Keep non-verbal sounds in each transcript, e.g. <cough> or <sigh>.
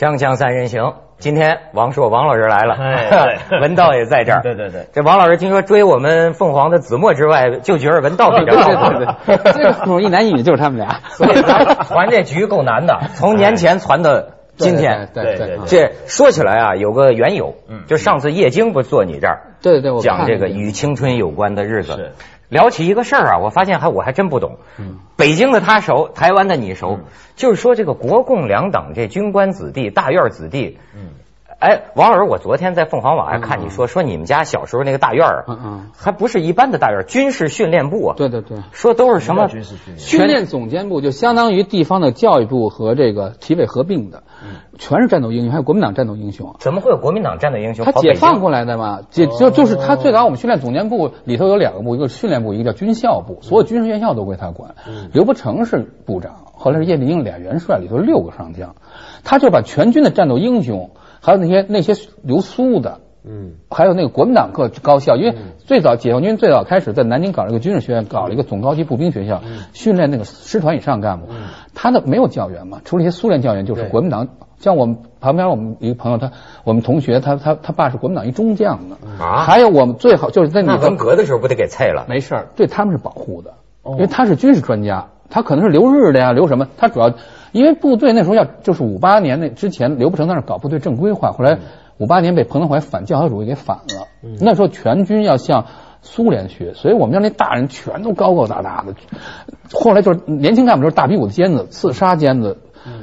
锵锵三人行，今天王朔王老师来了，哎 <laughs> 文道也在这儿。<laughs> 对对对。这王老师听说追我们凤凰的子墨之外，就觉得文道比较对好。对对。对，<laughs> 这个父母一男一女就是他们俩。所以咱传这局够难的，从年前传到今天。对对对对这说起来啊，有个缘由，嗯。就上次叶京不坐你这儿，对对对，我讲这个与青春有关的日子。是，聊起一个事儿啊，我发现还我还真不懂。嗯。北京的他熟，台湾的你熟，嗯。就是说这个国共两党这军官子弟、大院子弟，嗯，哎，王老师，我昨天在凤凰网上看你说，说你们家小时候那个大院儿嗯嗯，还不是一般的大院儿，军事训练部啊，对对对。说都是什么训练训练总监部就相当于地方的教育部和这个体委合并的，全是战斗英雄，还有国民党战斗英雄。怎么会有国民党战斗英雄他？解放过来的嘛，解就就是他最早我们训练总监部里头有两个部，一个是训练部，一个叫军校部，所有军事院校都归他管。刘伯承是部长，后来是叶剑英俩元帅，里头六个上将，他就把全军的战斗英雄，还有那些那些留苏的，嗯，还有那个国民党各高校，因为最早解放军最早开始在南京搞了一个军事学院，搞了一个总高级步兵学校，训练那个师团以上干部。他的没有教员嘛，除了一些苏联教员，就是国民党。像我们旁边我们一个朋友，他我们同学，他他他爸是国民党一中将呢。啊还有我们最好就是在那里头文革的时候不得给菜了？没事儿，对他们是保护的，因为他是军事专家，他可能是留日的呀，留什么？他主要因为部队那时候要就是五八年那之前，刘伯承在那儿搞部队正规化，后来五八年被彭德怀反教条主义给反了，那时候全军要向。苏联学，所以我们家那大人全都高高大大的，后来就是年轻干部就是大比武的尖子、刺杀尖子，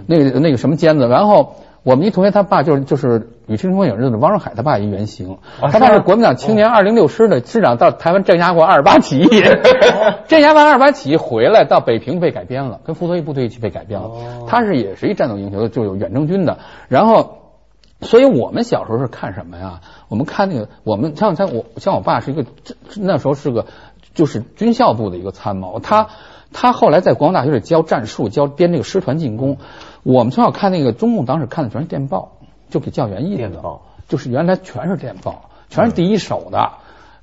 那个那个什么尖子，然后我们一同学他爸就是就是《与青春有日子》的汪荣海他爸一原型，他爸是国民党青年二零六师的师长，到台湾镇压过二二八起义，<laughs> 镇压完二二八起义回来到北平被改编了，跟傅作义部队一起被改编了。他是也是一战斗英雄，就有远征军的，然后。所以我们小时候是看什么呀？我们看那个，我们像像我像我爸是一个，那时候是个就是军校部的一个参谋，他他后来在国防大学里教战术，教编这个师团进攻。我们从小看那个中共当时看的全是电报，就给教员印的电报，就是原来全是电报，全是第一手的。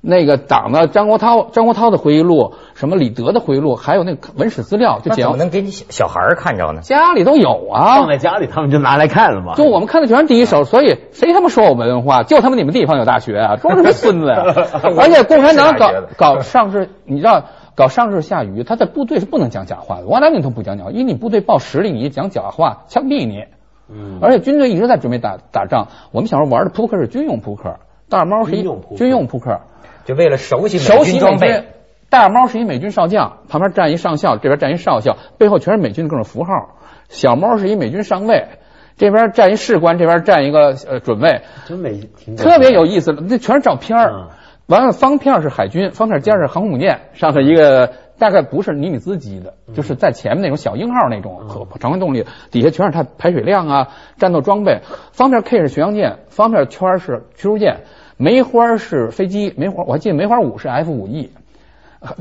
那个党的张国焘，张国焘的回忆录，什么李德的回忆录，还有那个文史资料，就那怎讲么能给你小小孩儿看着呢？家里都有啊。放在家里他们就拿来看了嘛。就我们看的全是第一手，所以谁他妈说我文化？就他妈你们地方有大学啊，装什么孙子呀、<laughs> 而且共产党搞搞上市，你知道搞上市下雨，他在部队是不能讲假话的，往哪里都不讲假话，因为你部队报实力，你讲假话枪毙你。嗯，而且军队一直在准备打打仗。我们小时候玩的扑克是军用扑克，大耳猫是一军用扑克就为了熟悉熟悉装备。大耳猫是一美军少将，旁边站一上校，这边站一少校，背后全是美军的各种符号。小猫是一美军上尉，这边站一士官，这边站一个呃准尉，真没。特别有意思。那全是照片儿嗯完了，方片是海军，方片尖是航空母舰，上头一个大概不是尼米兹级的，就是在前面那种小鹰号那种可常规动力，底下全是它排水量啊、战斗装备。方片 K 是巡洋舰，方片圈是驱逐舰，梅花是飞机，梅花我还记得梅花五是 F 五 E，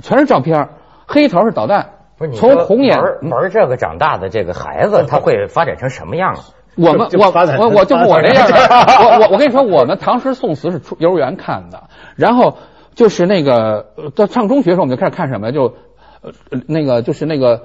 全是照片儿。黑桃是导弹不是，你从红眼玩玩这个长大的这个孩子，他会发展成什么样啊？我们我我我就是我这样的，<laughs> 我我我跟你说，我们唐诗宋词是出幼儿园看的，然后就是那个呃到上中学的时候，我们就开始看什么，就呃那个就是那个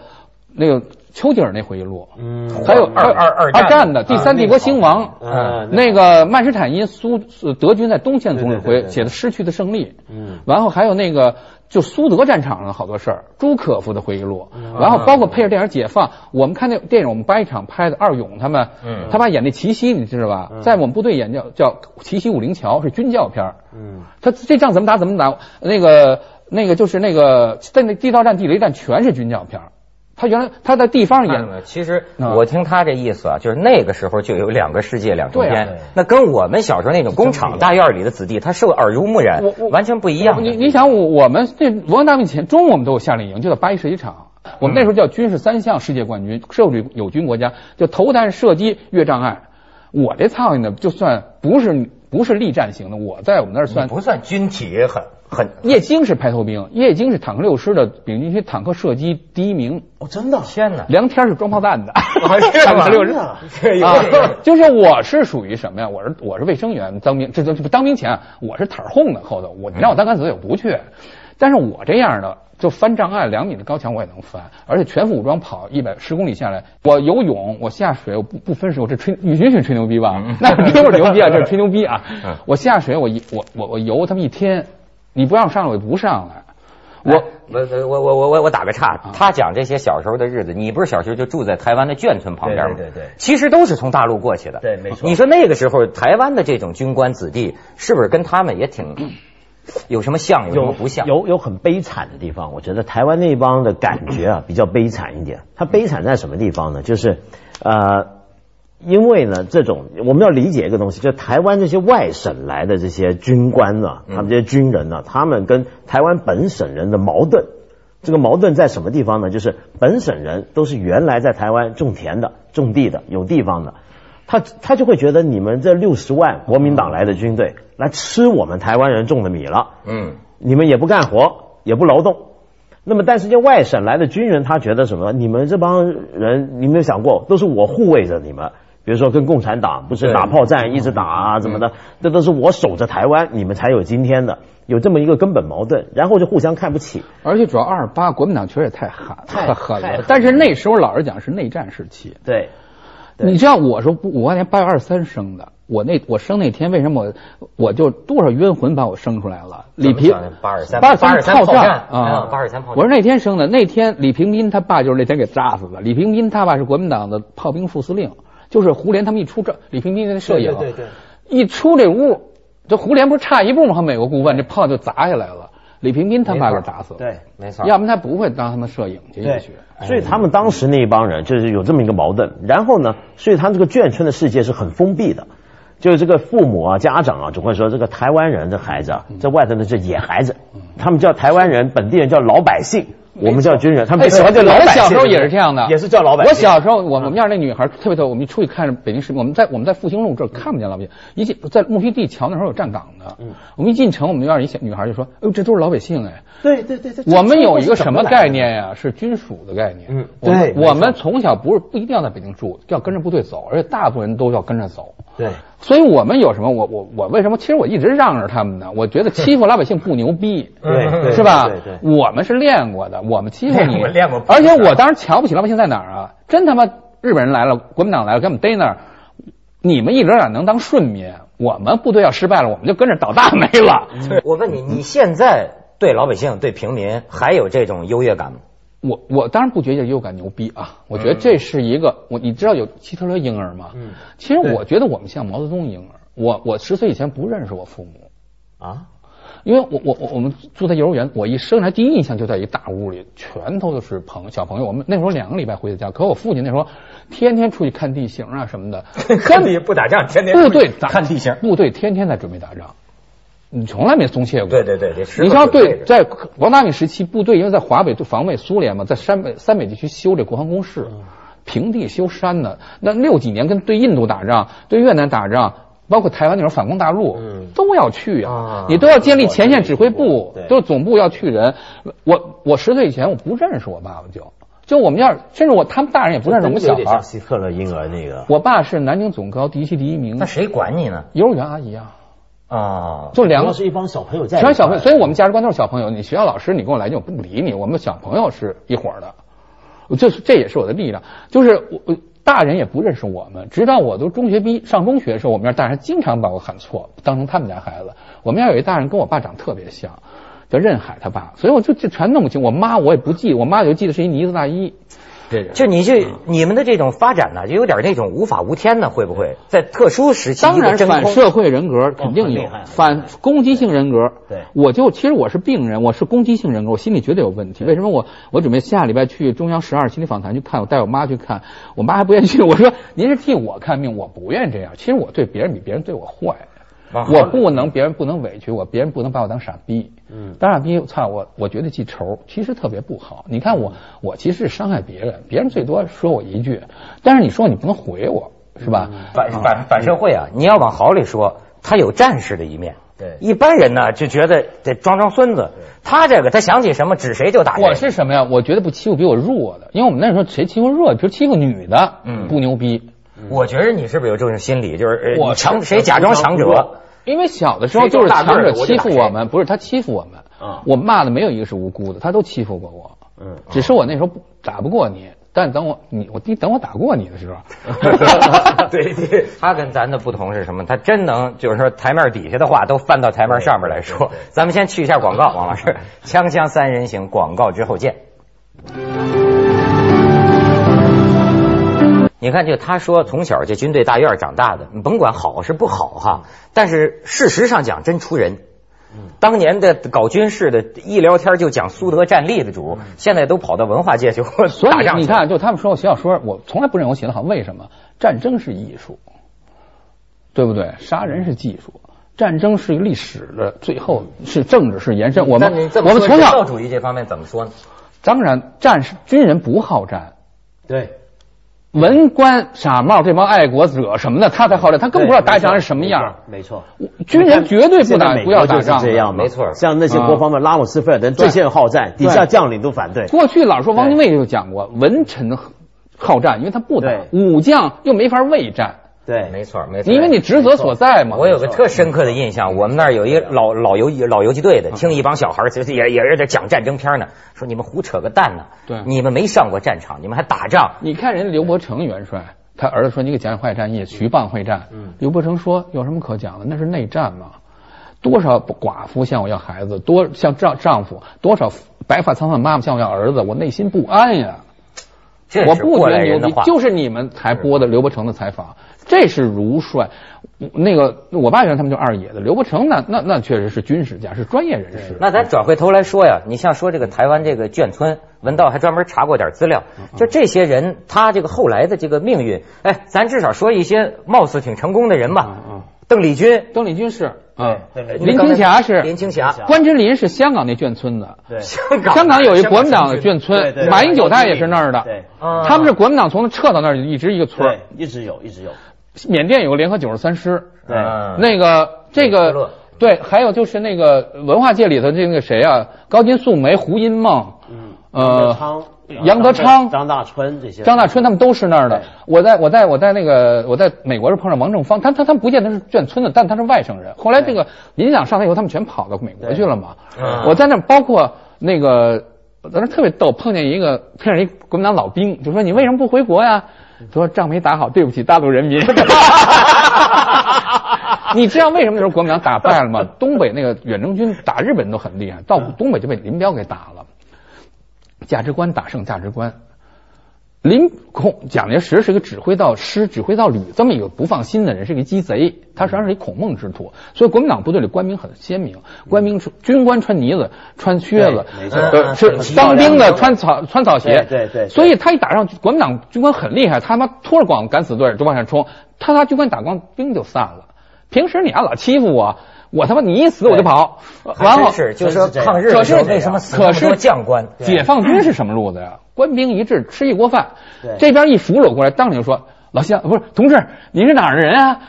那个丘吉尔那回忆录，嗯还有二二二二战的啊第三帝国兴亡，嗯那个曼施坦因苏呃德军在东线总指挥写的失去的胜利，嗯然后还有那个就苏德战场上好多事儿，朱可夫的回忆录，然后包括配着电影《解放》，我们看那电影，我们八一厂拍的二勇他们，嗯他爸演那奇袭，你知道吧？在我们部队演叫叫奇袭武陵桥，是军教片儿嗯他这仗怎么打怎么打，那个那个就是那个在那地道战、地雷战全是军教片儿他原来他在地方演看了？其实啊我听他这意思啊，就是那个时候就有两个世界两重天，那跟我们小时候那种工厂大院里的子弟，他受耳濡目染完全不一样。你你想我我们这文化大革命前，中午我们都有夏令营，就在八一射击场。我们那时候叫军事三项世界冠军，社会主义友军国家，就投弹、射击、越障碍。我这苍蝇呢，就算不是不是力战型的，我在我们那儿算不算军体很很叶京是排头兵，叶京是坦克六师的丙军区坦克射击第一名，哦，真的天哪！梁天是装炮弹的，<laughs> 坦克六师 <laughs> 啊，<laughs> 就是我是属于什么呀？我是我是卫生员，当兵这这这当兵前我是坦儿哄的后头，我你让我当干死我不去。但是我这样的。就翻障碍，两米的高墙我也能翻，而且全副武装跑一百十公里下来，我游泳，我下水，我不不分手，这吹允许吹牛逼吧？那这会儿牛逼啊，这是吹牛逼啊！我下水，我一我我我游他们一天，你不让上来，我就不上来。我我我我我我我打个岔，他讲这些小时候的日子，你不是小时候就住在台湾的眷村旁边吗？对对对，其实都是从大陆过去的。对，没错。你说那个时候台湾的这种军官子弟，是不是跟他们也挺？<coughs> 有什么像，有什么不像？有有很悲惨的地方。我觉得台湾那帮的感觉啊，比较悲惨一点。他悲惨在什么地方呢？就是呃，因为呢，这种我们要理解一个东西，就台湾这些外省来的这些军官呢，他们这些军人呢，他们跟台湾本省人的矛盾，这个矛盾在什么地方呢？就是本省人都是原来在台湾种田的、种地的、有地方的。他他就会觉得你们这六十万国民党来的军队来吃我们台湾人种的米了，嗯，你们也不干活，也不劳动。那么，但是这外省来的军人，他觉得什么？你们这帮人，你没有想过，都是我护卫着你们。比如说跟共产党不是打炮战，一直打啊，怎么的？这都是我守着台湾，你们才有今天的。有这么一个根本矛盾，然后就互相看不起。而且主要二十八，国民党确实也太狠，太狠了。但是那时候老实讲是内战时期，对。你知道我说五八年八月二十三生的，我那我生那天为什么我我就多少冤魂把我生出来了？李平八二三八二三炮战啊，八二三炮战。我是那天生的，那天李平斌他爸就是那天给炸死的。李平斌他爸是国民党的炮兵副司令，就是胡琏他们一出这，李平斌那摄影，对对对，一出这屋，这胡琏不是差一步吗？和美国顾问这炮就砸下来了。李平斌他爸给打死了，对，没错，要不然他不会当他们摄影进去。所以他们当时那一帮人就是有这么一个矛盾。然后呢，所以他这个眷村的世界是很封闭的，就是这个父母啊、家长啊，总会说这个台湾人的孩子啊，在外头的这野孩子，他们叫台湾人，本地人叫老百姓。我们叫军人，他们喜欢叫老百姓。我小时候也是这样的，也是叫老百姓。我小时候，我们院那女孩特别逗。我们出去看北京市，我们在我们在复兴路这儿看不见老百姓，一进在木樨地桥那时候有站岗的。嗯，我们一进城，我们院一小女孩就说：“哎呦，这都是老百姓哎。”对对对对。我们有一个什么概念呀？是军属的概念。嗯，对。我们从小不是不一定要在北京住，要跟着部队走，而且大部分人都要跟着走。对。所以我们有什么？我我我为什么？其实我一直让着他们呢。我觉得欺负 <laughs> 老百姓不牛逼，对，是吧？对对。我们是练过的，我们欺负你。练过。而且我当时瞧不起老百姓在哪儿啊？真他妈日本人来了，国民党来了，给我们逮那儿，你们一直哪能当顺民？我们部队要失败了，我们就跟着倒大霉了。我问你，你现在对老百姓、对平民还有这种优越感吗？我我当然不觉得优越感牛逼啊！我觉得这是一个我你知道有希特勒婴儿吗？嗯。其实我觉得我们像毛泽东婴儿。我我十岁以前不认识我父母啊。因为我我我我们住在幼儿园，我一生来第一印象就在一大屋里，全都都是朋小朋友。我们那时候两个礼拜回的家，可我父亲那时候天天出去看地形啊什么的。<laughs> 根本不打仗，天天部队看地形，部队天天在准备打仗，你从来没松懈过。对对对，你像对在王大敏时期，部队因为在华北防卫苏联嘛，在山北三北地区修这国防工事，平地修山呢。那六几年跟对印度打仗，对越南打仗。包括台湾那种反攻大陆，都要去啊！你都要建立前线指挥部，都总部要去人。我我十岁以前我不认识我爸爸，就就我们要甚至我他们大人也不认识我们小孩。希特勒婴儿那个，我爸是南京总高第一期第一名。那谁管你呢？幼儿园阿姨啊。啊，就两个是一帮小朋友在，全是小朋友，所以我们价值观都是小朋友。你学校老师你跟我来劲，我不理你，我们小朋友是一伙的，就是这也是我的力量，就是我。大人也不认识我们，直到我都中学毕上中学的时候，我们家大人经常把我喊错，当成他们家孩子。我们家有一大人跟我爸长特别像，叫任海他爸，所以我就就全弄不清。我妈我也不记，我妈就记得是一呢子大衣。就你这你们的这种发展呢，就有点那种无法无天的，会不会在特殊时期？当然反社会人格肯定有，反攻击性人格。对，我就其实我是病人，我是攻击性人格，我心里绝对有问题。为什么我我准备下礼拜去中央十二心理访谈去看，我带我妈去看，我妈还不愿意去。我说您是替我看病，我不愿意这样。其实我对别人比别人对我坏。我不能，别人不能委屈我，别人不能把我当傻逼。嗯，当傻逼，操我，我觉得记仇，其实特别不好。你看我，我其实是伤害别人，别人最多说我一句，但是你说你不能回我，是吧？反反反社会啊！你要往好里说，他有战士的一面。对，一般人呢就觉得得装装孙子。他这个，他想起什么指谁就打。我是什么呀？我觉得不欺负比我弱的，因为我们那时候谁欺负弱，比如欺负女的，嗯，不牛逼。我觉得你是不是有这种心理？就是我强谁假装强者？因为小的时候就是强者欺负我们，不是他欺负我们。啊我骂的没有一个是无辜的，他都欺负过我。嗯只是我那时候不打不过你，但等我你我你等我打过你的时候，对 <laughs> 对，他跟咱的不同是什么？他真能就是说台面底下的话都翻到台面上面来说。咱们先去一下广告，王老师，锵锵三人行广告之后见。你看，就他说从小这军队大院长大的，你甭管好是不好哈，但是事实上讲真出人。当年的搞军事的，一聊天就讲苏德战力的主，现在都跑到文化界去所打仗去以你看，就他们说我写小说，我从来不认为我写的好，为什么？战争是艺术，对不对？杀人是技术，战争是历史的，最后是政治是延伸。我们我们从人道小主义这方面怎么说呢？当然战士军人不好战，对，文官傻帽这帮爱国者什么的，他才好战，他更不知道打仗是什么样。没错。军人绝对不打不要打仗的。这样嘛，没错像那些国防的拉姆斯菲尔德这些人好战，底下将领都反对。过去老说汪精卫就讲过，文臣好战，因为他不打；武将又没法畏战，对，没错，没错。因为你职责所在嘛。我有个特深刻的印象，我们那儿有一个老老游老游击队的，听一帮小孩儿就是也也是在讲战争片呢，说你们胡扯个蛋呢，对你们没上过战场，你们还打仗，你看人家刘伯承元帅，他儿子说你给讲讲坏战役，徐蚌会战。嗯刘伯承说有什么可讲的？那是内战嘛。多少寡妇向我要孩子，多像丈丈夫，多少白发苍苍的妈妈向我要儿子，我内心不安呀。这我不觉得牛逼就是你们才播的刘伯承的采访，这是如帅。那个我爸原来他们就二野的，刘伯承那那那确实是军事家，是专业人士。那咱转回头来说呀，你像说这个台湾这个眷村，文道还专门查过点资料，嗯就这些人他这个后来的这个命运，哎，咱至少说一些貌似挺成功的人吧。嗯嗯邓丽君，邓丽君是啊，对对林青霞是林青霞，关之琳是香港那眷村的。对，香港香港有一国民党的眷村，马英九他也是那儿的。对。啊。他们是国民党从那撤到那儿，一直一个村一直有，一直有。缅甸有个联合九十三师，对。嗯。那个这个对，还有就是那个文化界里头这个谁啊，高金素梅、胡因梦，嗯，呃、杨德昌张大春这些，张大春他们都是那儿的。我在我在我在那个我在美国是碰上王正芳，他他他们不见得是眷村的，但他是外省人。后来这个民进党上台以后，他们全跑到美国去了嘛。嗯我在那儿包括那个我在那儿特别逗，碰见一个碰见一国民党老兵，就说你为什么不回国呀？说仗没打好，对不起大陆人民。<laughs> 你知道为什么那时候国民党打败了吗？东北那个远征军打日本人都很厉害，到东北就被林彪给打了。价值观打胜价值观。林孔蒋介石是个指挥到师、指挥到旅这么一个不放心的人，是个鸡贼，他实际上是一孔孟之徒。所以国民党部队里官兵很鲜明，官兵穿军官穿呢子、穿靴子，没错呃，嗯是当兵的穿草穿草鞋，对对对所以他一打上国民党军官很厉害，他妈拖着光敢死队就往上冲，他他军官打光兵就散了。平时你还老欺负我，我他妈你一死我就跑，然后是，就是抗日可是为什么死那么可是多将官？解放军是什么路子呀？官兵一致吃一锅饭对，这边一俘虏过来，当场就说：“老乡，不是同志，你是哪儿的人啊？”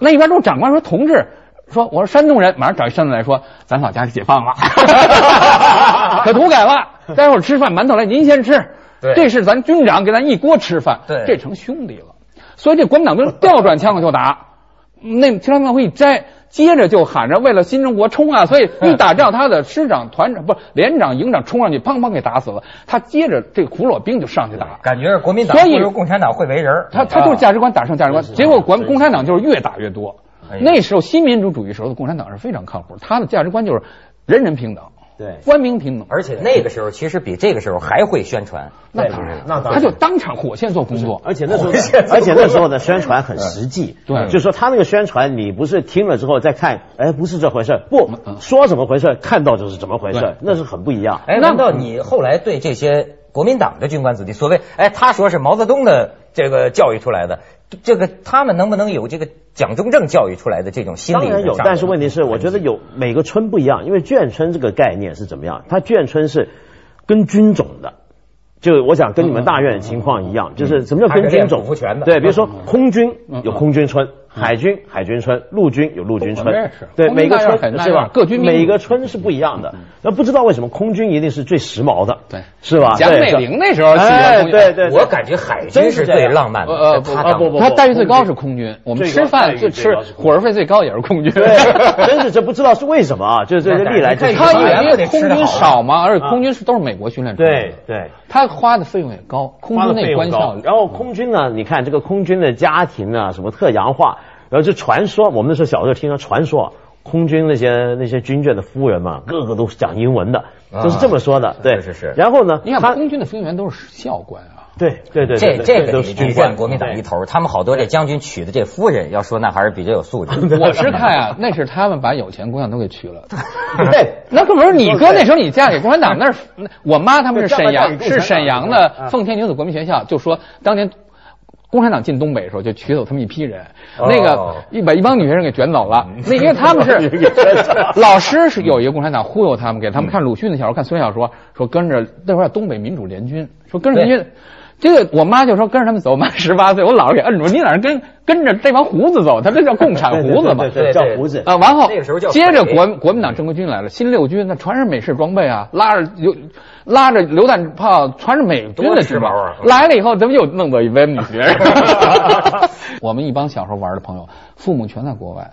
那一边都是长官说：“同志。”说我是山东人，马上找一山东来说，咱老家给解放了，<laughs> 可土改了，待会儿吃饭馒头来，您先吃。这是咱军长给咱一锅吃饭，这成兄弟了。所以这国民党兵调转枪口就打，那青山庙会一摘，接着就喊着为了新中国冲啊！所以一打仗，他的师长、团长不是连长、营长冲上去，砰砰给打死了。他接着这个苦裸兵就上去打，感觉是国民党所以不如共产党会为人他他就是价值观打胜价值观。结果国共产党就是越打越多哎。那时候新民主主义时候的共产党是非常靠谱，他的价值观就是人人平等，对。官兵平等。而且那个时候其实比这个时候还会宣传。那当然，那当然。他就当场火线做工作。而且那时候，而且那时候的宣传很实际，<laughs> 对。就是说他那个宣传，你不是听了之后再看，哎，不是这回事，不嗯说怎么回事，看到就是怎么回事，那是很不一样。哎，那难道你后来对这些国民党的军官子弟，所谓哎，他说是毛泽东的这个教育出来的，这个他们能不能有这个蒋中正教育出来的这种心理？当然有，但是问题是，我觉得有每个村不一样，因为眷村这个概念是怎么样？它眷村是跟军种的。就我想跟你们大院的情况一样，就是什么叫跟军种？对，比如说空军嗯有空军村，海军海军村，陆军有陆军村对，每个村是吧？各军每个村是不一样的。那不知道为什么空军一定是最时髦的，对是吧？蒋美龄那时候喜欢哎，空军对对，对我感觉海军是最浪漫的。呃他当啊不不他待遇最高是空军，我们吃饭最吃伙食费最高也是空军。对，<laughs> 真是这不知道是为什么啊？就是这个历来就是他因为空军少嘛，而且空军是都是美国训练出来的对，对。他花的费用也高，空花军那的费用高官校，然后空军呢，你看这个空军的家庭呢，什么特洋化，然后就传说，我们那时候小时候听说传说，空军那些那些军眷的夫人嘛，个个都是讲英文的，啊都是这么说的。对，是是是然后呢，你看他空军的飞行员都是校官啊。对对对，这对这个你都是军官得见国民党一头，他们好多这将军娶的这夫人，要说那还是比较有素质。<laughs> 我是看啊，那是他们把有钱姑娘都给娶了。<laughs> 对，那可不是你哥那时候你嫁给共产党，那是那我妈他们是沈阳是沈阳的奉天女子国民学校，就说当年。共产党进东北的时候，就取走他们一批人，哦那个一把一帮女学生给卷走了。<laughs> 那因为他们是 <laughs> <laughs> 老师是有一个共产党忽悠他们，给他们看鲁迅的小说，看孙小说，说跟着那会儿叫东北民主联军，说跟着人家。这个我妈就说跟着他们走，我妈十八岁，我姥姥给摁住，你哪能跟跟着这帮胡子走？他这叫共产胡子嘛？对对对，叫胡子。啊，完后那个时候叫接着国国民党正规军来了，新六军那全是美式装备啊，拉着有拉着榴弹炮，全是美军的多时髦啊来了以后，咱们又弄到一位女学生。<laughs> 我们一帮小时候玩的朋友，父母全在国外。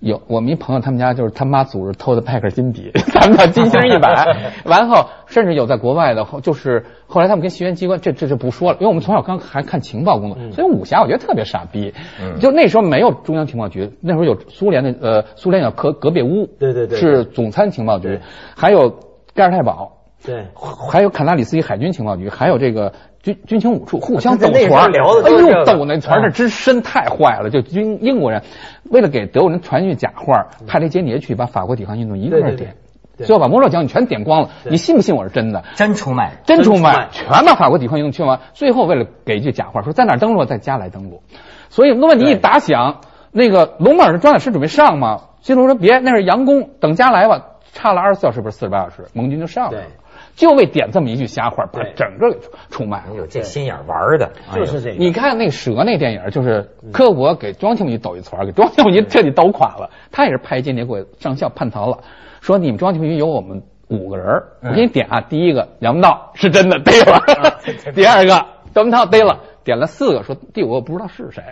有我们一朋友，他们家就是他妈组织偷的派克金笔，<laughs> 咱们叫金星一百。完后，甚至有在国外的，后就是后来他们跟学员机关，这这就不说了，因为我们从小刚还看情报工作，所以武侠我觉得特别傻逼。就那时候没有中央情报局，那时候有苏联的呃，苏联叫格格别乌，对对对是总参情报局，还有盖尔太保。对，还有卡纳里斯基海军情报局，还有这个军军情五处互相抖那时候团儿，哎呦，抖那团儿啊这之深太坏了。就军英国人为了给德国人传句假话，派雷杰涅去把法国抵抗运动一个个对对点，对最后把莫洛将军全点光了。你信不信我是真的？真出卖，真出卖卖，全把法国抵抗运动去完。最后为了给一句假话，说在哪儿登陆，在加来登陆。所以那问题一打响，那个隆美尔的装甲师准备上吗？金龙说别，那是佯攻，等加来吧。差了二十四小时不是四十八小时，盟军就上来了对。就为点这么一句瞎话，把整个给出卖了。哎呦，这心眼玩的，就是这个。你看那蛇那电影，就是柯国给中央情报局抖一撮儿，给中央情报局彻底抖垮了。他也是派间谍过去上校叛逃了，说你们中央情报局有我们五个人，我给你点啊，第一个杨文道是真的逮了，<laughs> 第二个窦文涛逮了，点了四个，说第五个不知道是谁。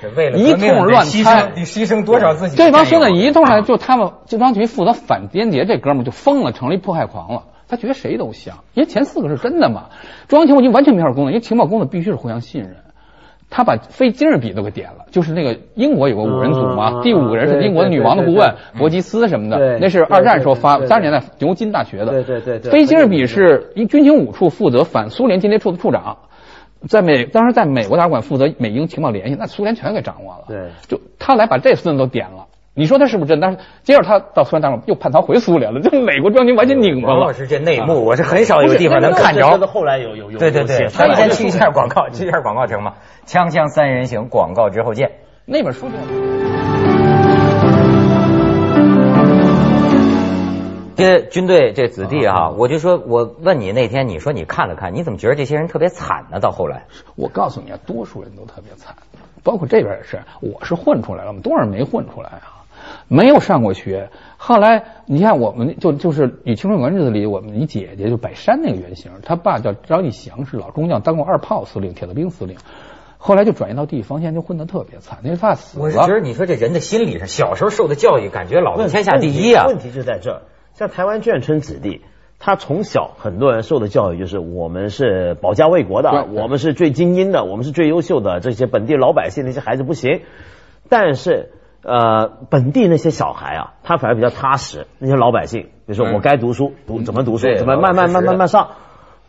这为了一通乱猜牲，得牺牲多少自己？这帮兄弟一通来，就他们就中央局负责反间谍这哥们儿就疯了，成了一迫害狂了。他觉得谁都像，因为前四个是真的嘛。中央情报局完全没法工作，因为情报工作必须是互相信任。他把非今日比都给点了，就是那个英国有个五人组嘛，嗯第五个人是英国的女王的顾问对伯吉斯什么的对，那是二战时候发，三十年代牛津大学的。对对对对非今日比是一军情五处负责反苏联间谍处的处长，在美当时在美国大使馆负责美英情报联系，那苏联全给掌握了。对就他来把这孙子都点了。你说他是不是真？但是接着他到苏联大使馆又叛逃回苏联了，<laughs> 就美国将军完全拧巴了。王老师这内幕，我是很少有地方能看这个着。后来有有有对对对，有写出来咱们先去一下广告，去一下广告成吗？锵锵三人行，广告之后见。那本书就这军队这子弟啊，我就说，我问你那天，你说你看了看，你怎么觉得这些人特别惨呢？到后来，我告诉你啊，多数人都特别惨，包括这边也是。我是混出来了，我们多少人没混出来啊？没有上过学。后来你看，我们就就是《与青春有关日子》里，我们一姐姐就百山那个原型，他爸叫张义祥，是老中将，当过二炮司令、铁道兵司令。后来就转移到地方，现在就混得特别惨。那爸死我是觉得，你说这人的心理上，小时候受的教育，感觉老子天下第一啊。问题就在这儿，像台湾眷村子弟。他从小很多人受的教育就是我们是保家卫国的，我们是最精英的，我们是最优秀的，这些本地老百姓那些孩子不行。但是呃，本地那些小孩啊，他反而比较踏实。那些老百姓，比如说嗯我该读书，读怎么读书，怎么慢慢慢慢慢上。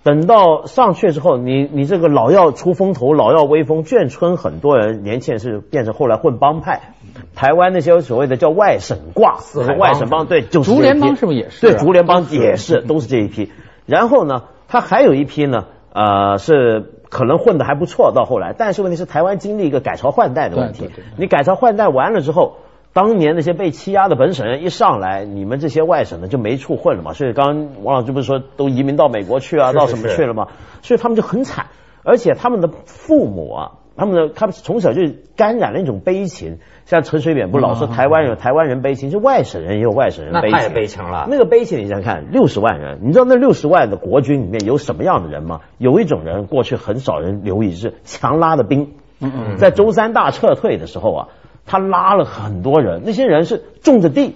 等到上去之后，你你这个老要出风头，老要威风，眷村很多人年轻人是变成后来混帮派。台湾那些所谓的叫外省挂，外省帮，对，就是竹联帮是不是也是啊对，竹联帮也是，都是这一批。然后呢，他还有一批呢，呃，是可能混的还不错，到后来，但是问题是台湾经历一个改朝换代的问题。你改朝换代完了之后，当年那些被欺压的本省人一上来，你们这些外省的就没处混了嘛。所以刚刚王老师不是说都移民到美国去啊，是是到什么去了嘛？所以他们就很惨，而且他们的父母啊。他们的他们从小就感染了一种悲情。像陈水扁不老说台湾人有台湾人悲情，就外省人也有外省人悲情。那太悲情了。那个悲情你想想看，六十万人，你知道那六十万的国军里面有什么样的人吗？有一种人过去很少人留意，是强拉的兵。嗯嗯。在周三大撤退的时候啊，他拉了很多人，那些人是种着地。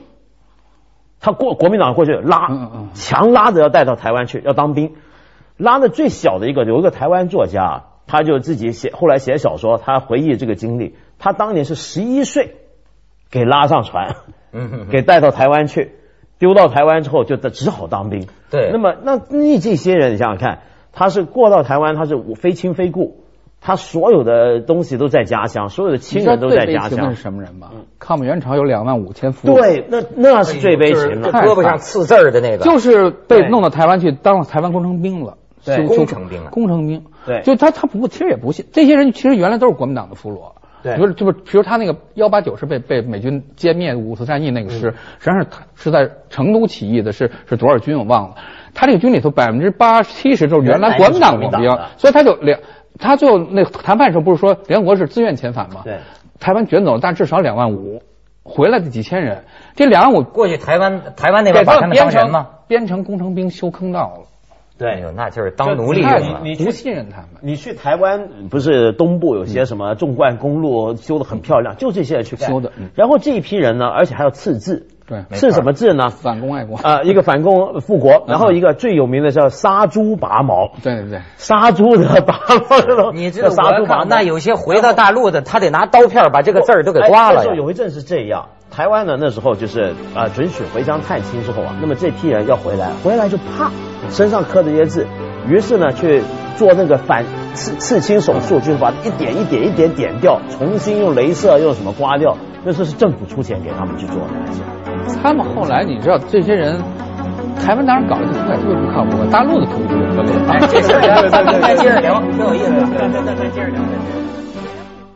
他过国民党过去拉，强拉着要带到台湾去，要当兵。拉的最小的一个有一个台湾作家，他就自己写，后来写小说，他回忆这个经历。他当年是十一岁，给拉上船，给带到台湾去，丢到台湾之后就只好当兵。对，那么那那这些人，你想想看，他是过到台湾，他是非亲非故，他所有的东西都在家乡，所有的亲人都在家乡。是什么人吗？抗美援朝有两万五千俘对，那那是最悲情的，胳膊上刺字儿的那个，就是被弄到台湾去当了台湾工程兵了。对，工程兵啊，工程兵。对，就他他不其实也不信，这些人其实原来都是国民党的俘虏。对，比如就是比如他那个幺八九是被被美军歼灭五次战役那个师，实际上是是在成都起义的，是是多少军我忘了。他这个军里头百分之八七十都是原来国民党兵，所以他就两他最后那谈判时候不是说联合国是自愿遣返吗？对，台湾卷走，但至少两万五回来的几千人，这两万五过去台湾台湾那边把他们当人吗？编成工程兵修坑道了。对，那就是当奴隶用了。你不信任他们？你去台湾不是东部有些什么纵贯公路修的很漂亮，就这些人去修的。然后这一批人呢，而且还要刺字。对，刺什么字呢？反攻爱国啊，一个反攻复国，然后一个最有名的叫杀猪拔毛。对对对，杀猪的拔毛。你知道杀猪拔毛？那有些回到大陆的，他得拿刀片把这个字儿都给刮了。有一阵是这样，台湾呢那时候就是啊准许回乡探亲之后啊，那么这批人要回来，回来就怕身上刻这些字。于是呢，去做那个反刺刺青手术，就是把一点一点一点点掉，重新用镭射用什么刮掉，那时候是政府出钱给他们去做的。他们后来你知道，这些人，台湾当然搞的特别不靠谱，大陆的土匪特别。哎，这事儿咱咱再接着聊，挺有意思的。再再再接着聊。